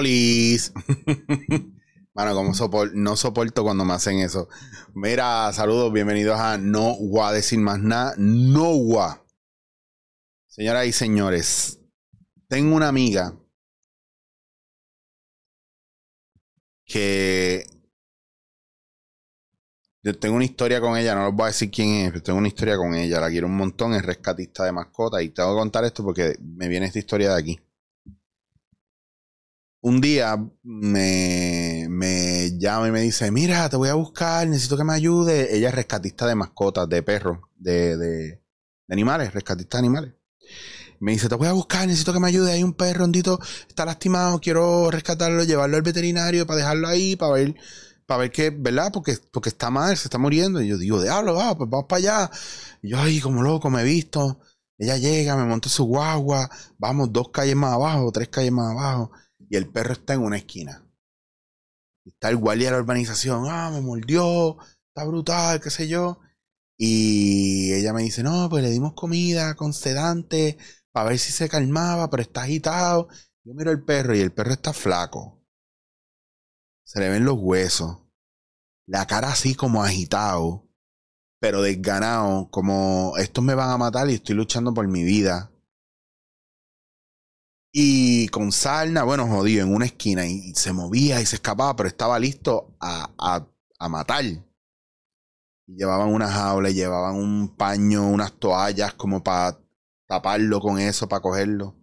Olis. Bueno, como no soporto cuando me hacen eso. Mira, saludos, bienvenidos a No Voy a decir más nada. No Voy. Señoras y señores, tengo una amiga que yo tengo una historia con ella, no les voy a decir quién es, pero tengo una historia con ella, la quiero un montón, es rescatista de mascota y tengo que contar esto porque me viene esta historia de aquí un día me, me, llama y me dice, mira, te voy a buscar, necesito que me ayude. Ella es rescatista de mascotas, de perros, de, de, animales, rescatista de animales. Me dice, te voy a buscar, necesito que me ayude. Hay un perro hondito, está lastimado, quiero rescatarlo, llevarlo al veterinario para dejarlo ahí, para ver, para ver qué, ¿verdad? Porque, porque está mal, se está muriendo. Y yo digo, diablo, va, pues vamos para allá. Y yo, ay, como loco, me he visto. Ella llega, me monta su guagua, vamos dos calles más abajo, tres calles más abajo y el perro está en una esquina. Está el guardia de la urbanización, ah, me mordió, está brutal, qué sé yo. Y ella me dice, no, pues le dimos comida con sedante para ver si se calmaba, pero está agitado. Yo miro el perro y el perro está flaco. Se le ven los huesos. La cara así como agitado, pero desganado, como estos me van a matar y estoy luchando por mi vida. Y con Sarna, bueno, jodido, en una esquina y se movía y se escapaba, pero estaba listo a, a, a matar. Llevaban una jaula, llevaban un paño, unas toallas como para taparlo con eso, para cogerlo.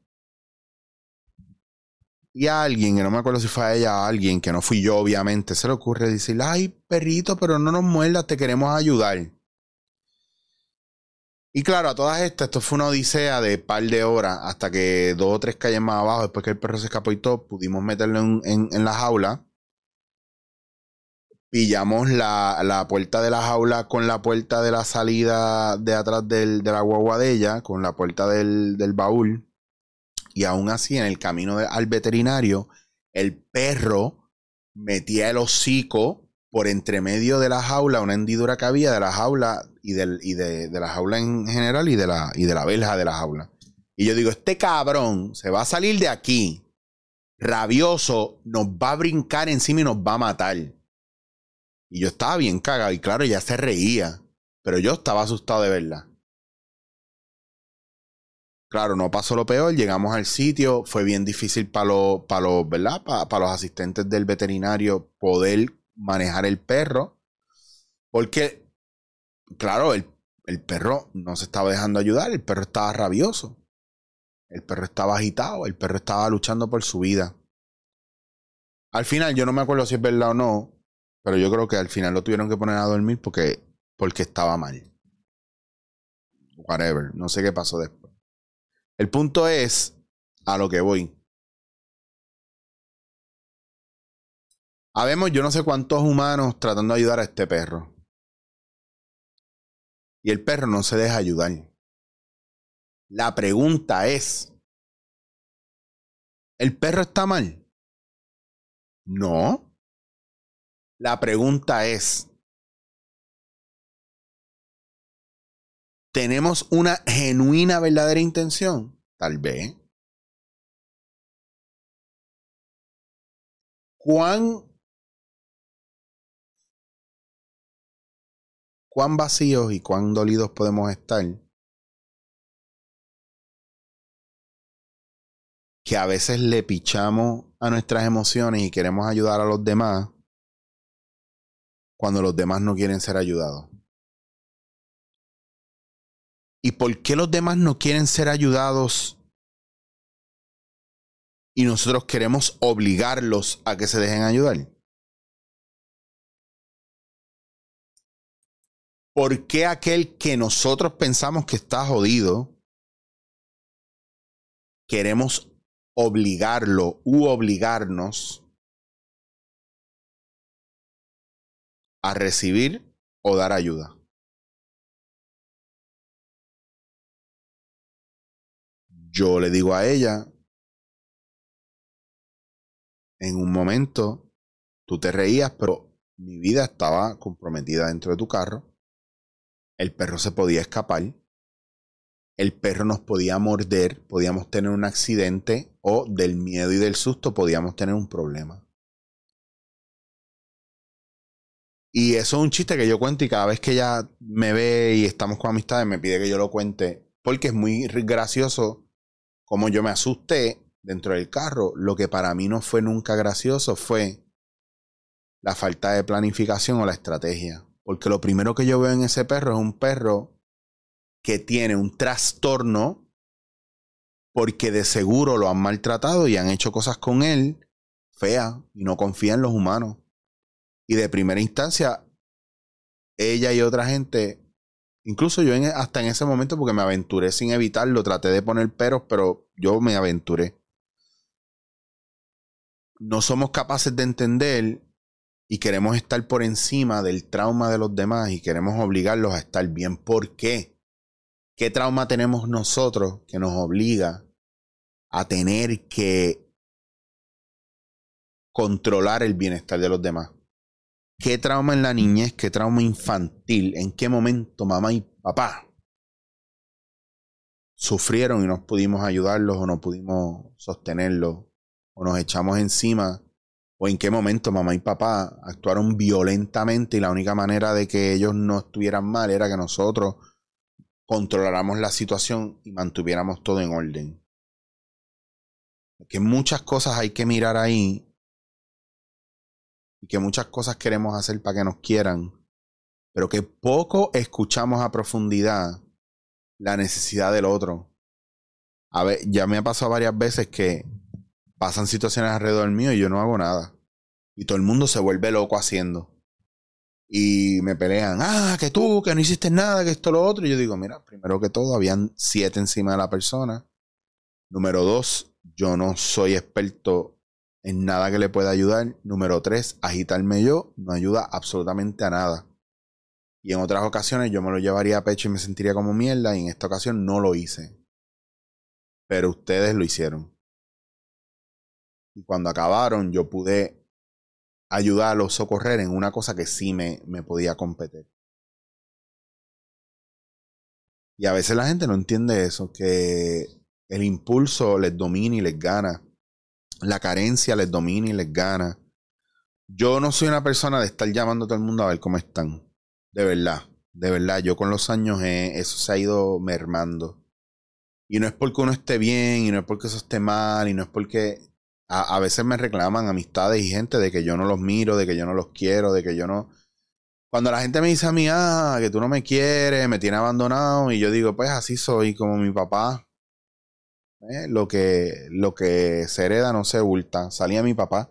Y a alguien, que no me acuerdo si fue a ella, a alguien, que no fui yo, obviamente, se le ocurre decirle, ay, perrito, pero no nos muerdas, te queremos ayudar. Y claro, a todas estas, esto fue una odisea de par de horas hasta que dos o tres calles más abajo, después que el perro se escapó y todo, pudimos meterlo en, la jaula. Pillamos la, puerta de la jaula con la puerta de la salida de atrás del, de la guagua de ella, con la puerta del, baúl. Y aún así, en el camino al veterinario, el perro metía el hocico por entre medio de la jaula, una hendidura que había de la jaula y, del, y de, la jaula en general y de la, y de la verja de la jaula. Y yo digo, este cabrón se va a salir de aquí, rabioso, nos va a brincar encima y nos va a matar. Y yo estaba bien cagado y claro, ya se reía, pero yo estaba asustado de verla. Claro, no pasó lo peor, llegamos al sitio, fue bien difícil para los, para los, para los asistentes del veterinario poder manejar el perro. Porque, claro, el, el perro no se estaba dejando ayudar, el perro estaba rabioso. El perro estaba agitado, el perro estaba luchando por su vida. Al final, yo no me acuerdo si es verdad o no, pero yo creo que al final lo tuvieron que poner a dormir porque, porque estaba mal. Whatever, no sé qué pasó después. El punto es a lo que voy. Habemos yo no sé cuántos humanos tratando de ayudar a este perro. Y el perro no se deja ayudar. La pregunta es, ¿el perro está mal? No. La pregunta es, ¿tenemos una genuina, verdadera intención? Tal vez. ¿Cuán cuán vacíos y cuán dolidos podemos estar. Que a veces le pichamos a nuestras emociones y queremos ayudar a los demás cuando los demás no quieren ser ayudados. ¿Y por qué los demás no quieren ser ayudados y nosotros queremos obligarlos a que se dejen ayudar? ¿Por qué aquel que nosotros pensamos que está jodido, queremos obligarlo u obligarnos a recibir o dar ayuda. Yo le digo a ella, en un momento tú te reías, pero mi vida estaba comprometida dentro de tu carro. El perro se podía escapar. El perro nos podía morder, podíamos tener un accidente o del miedo y del susto podíamos tener un problema. Y eso es un chiste que yo cuento y cada vez que ella me ve y estamos con amistades me pide que yo lo cuente porque es muy gracioso como yo me asusté dentro del carro. Lo que para mí no fue nunca gracioso fue la falta de planificación o la estrategia. Porque lo primero que yo veo en ese perro es un perro que tiene un trastorno porque de seguro lo han maltratado y han hecho cosas con él feas y no confía en los humanos. Y de primera instancia, ella y otra gente, incluso yo hasta en ese momento, porque me aventuré sin evitarlo, traté de poner peros, pero yo me aventuré. No somos capaces de entender y queremos estar por encima del trauma de los demás y queremos obligarlos a estar bien. ¿Por qué? ¿Qué trauma tenemos nosotros que nos obliga a tener que controlar el bienestar de los demás? ¿Qué trauma en la niñez? ¿Qué trauma infantil? ¿En qué momento mamá y papá sufrieron y no pudimos ayudarlos o no pudimos sostenerlos o nos echamos encima? ¿O en qué momento mamá y papá actuaron violentamente y la única manera de que ellos no estuvieran mal era que nosotros controláramos la situación y mantuviéramos todo en orden? Que muchas cosas hay que mirar ahí y que muchas cosas queremos hacer para que nos quieran, pero que poco escuchamos a profundidad la necesidad del otro. A ver, ya me ha pasado varias veces que pasan situaciones alrededor mío y yo no hago nada. Y todo el mundo se vuelve loco haciendo. Y me pelean, ah, que tú, que no hiciste nada, que esto, lo otro. Y yo digo, mira, primero que todo, habían siete encima de la persona. Número dos, yo no soy experto en nada que le pueda ayudar. Número tres, agitarme yo no ayuda absolutamente a nada. Y en otras ocasiones yo me lo llevaría a pecho y me sentiría como mierda. Y en esta ocasión no lo hice. Pero ustedes lo hicieron. Y cuando acabaron, yo pude ayudarlos a socorrer en una cosa que sí me, me podía competir. Y a veces la gente no entiende eso, que el impulso les domina y les gana la carencia les domina y les gana. Yo no soy una persona de estar llamando a todo el mundo a ver cómo están. De verdad, de verdad. Yo con los años eso se ha ido mermando. Y no es porque uno esté bien, y no es porque eso esté mal, y no es porque a, a, veces me reclaman amistades y gente de que yo no los miro, de que yo no los quiero, de que yo no... Cuando la gente me dice a mí, ah, que tú no me quieres, me tiene abandonado, y yo digo, pues así soy, como mi papá. ¿eh? Lo, que, lo que se hereda no se bulta. Salía mi papá.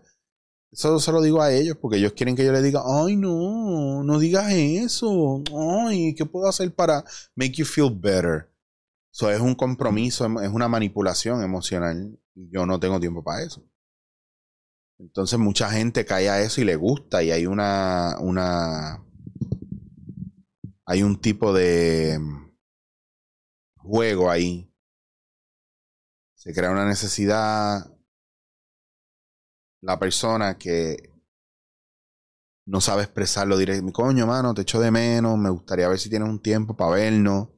Eso se lo digo a ellos porque ellos quieren que yo les diga, ay no, no digas eso. Ay, ¿qué puedo hacer para make you feel better? Eso es un compromiso, es una manipulación emocional. Y yo no tengo tiempo para eso. Entonces mucha gente cae a eso y le gusta. Y hay una. una hay un tipo de juego ahí se crea una necesidad, la persona que no sabe expresarlo directo. Coño, mano, te echo de menos, me gustaría ver si tienes un tiempo para vernos.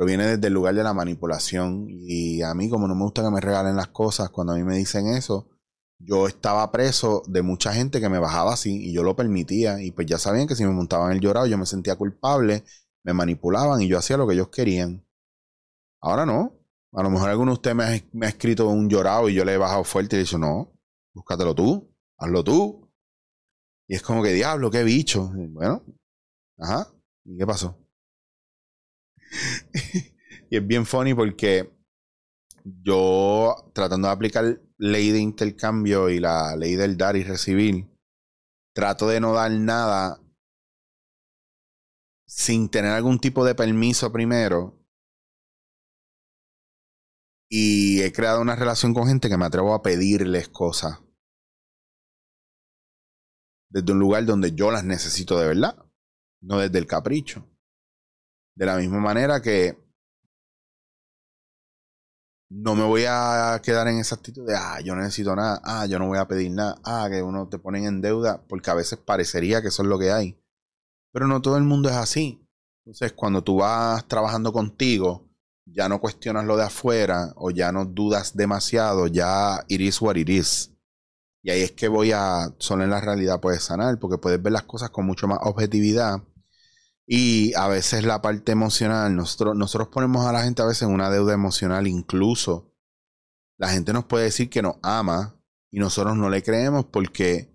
Pero viene desde el lugar de la manipulación. Y a mí, como no me gusta que me regalen las cosas, cuando a mí me dicen eso, yo estaba preso de mucha gente que me bajaba así y yo lo permitía. Y pues ya sabían que si me montaban el llorado, yo me sentía culpable, me manipulaban y yo hacía lo que ellos querían. Ahora no. A lo mejor alguno de ustedes me ha, escrito un llorado y yo le he bajado fuerte y le he dicho, no, búscatelo tú, hazlo tú. Y es como que, diablo, qué bicho. bueno, ajá, ¿y qué pasó? y es bien funny porque yo, tratando de aplicar ley de intercambio y la ley del dar y recibir, trato de no dar nada sin tener algún tipo de permiso primero y he creado una relación con gente que me atrevo a pedirles cosas. desde un lugar donde yo las necesito de verdad, no desde el capricho. De la misma manera que no me voy a quedar en esa actitud de, ah, yo no necesito nada, ah, yo no voy a pedir nada, ah, que uno te ponen en deuda, porque a veces parecería que eso es lo que hay. Pero no todo el mundo es así. Entonces, cuando tú vas trabajando contigo, ya no cuestionas lo de afuera o ya no dudas demasiado, ya it is what it is. Y ahí es que voy a, solo en la realidad puedes sanar, porque puedes ver las cosas con mucho más objetividad. Y a veces la parte emocional, nosotros, nosotros ponemos a la gente a veces en una deuda emocional, incluso la gente nos puede decir que nos ama y nosotros no le creemos porque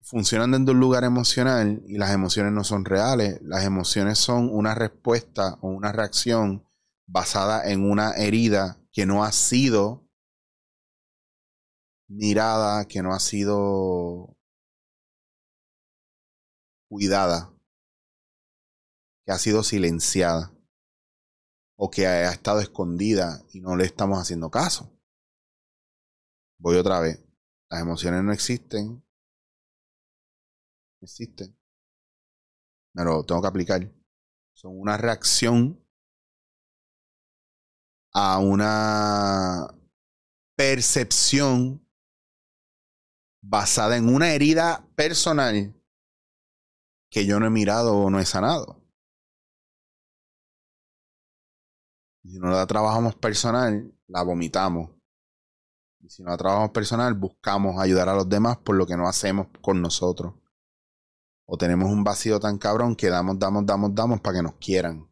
funcionan desde un lugar emocional y las emociones no son reales. Las emociones son una respuesta o una reacción basada en una herida que no ha sido mirada, que no ha sido cuidada, ha sido silenciada o que ha estado escondida y no le estamos haciendo caso. Voy otra vez. Las emociones no existen, existen. Me lo tengo que aplicar. Son una reacción a una percepción basada en una herida personal que yo no he mirado o no he sanado. Si no la trabajamos personal, la vomitamos. Y si no la trabajamos personal, buscamos ayudar a los demás por lo que no hacemos con nosotros. O tenemos un vacío tan cabrón que damos, damos, damos, damos para que nos quieran.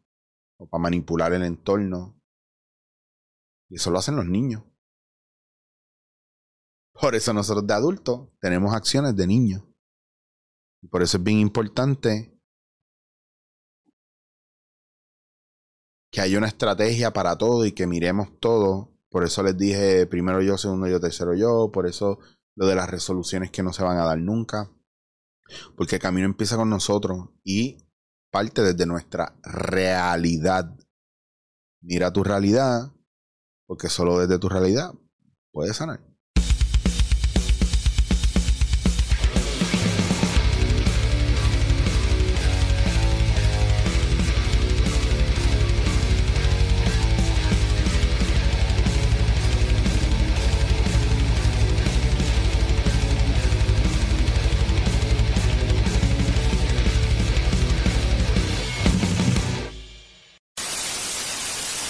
O para manipular el entorno. Y eso lo hacen los niños. Por eso nosotros de adultos tenemos acciones de niños. Y por eso es bien importante que haya una estrategia para todo y que miremos todo. Por eso les dije primero yo, segundo yo, tercero yo. Por eso lo de las resoluciones que no se van a dar nunca. Porque el camino empieza con nosotros y parte desde nuestra realidad. Mira tu realidad, porque solo desde tu realidad puedes sanar.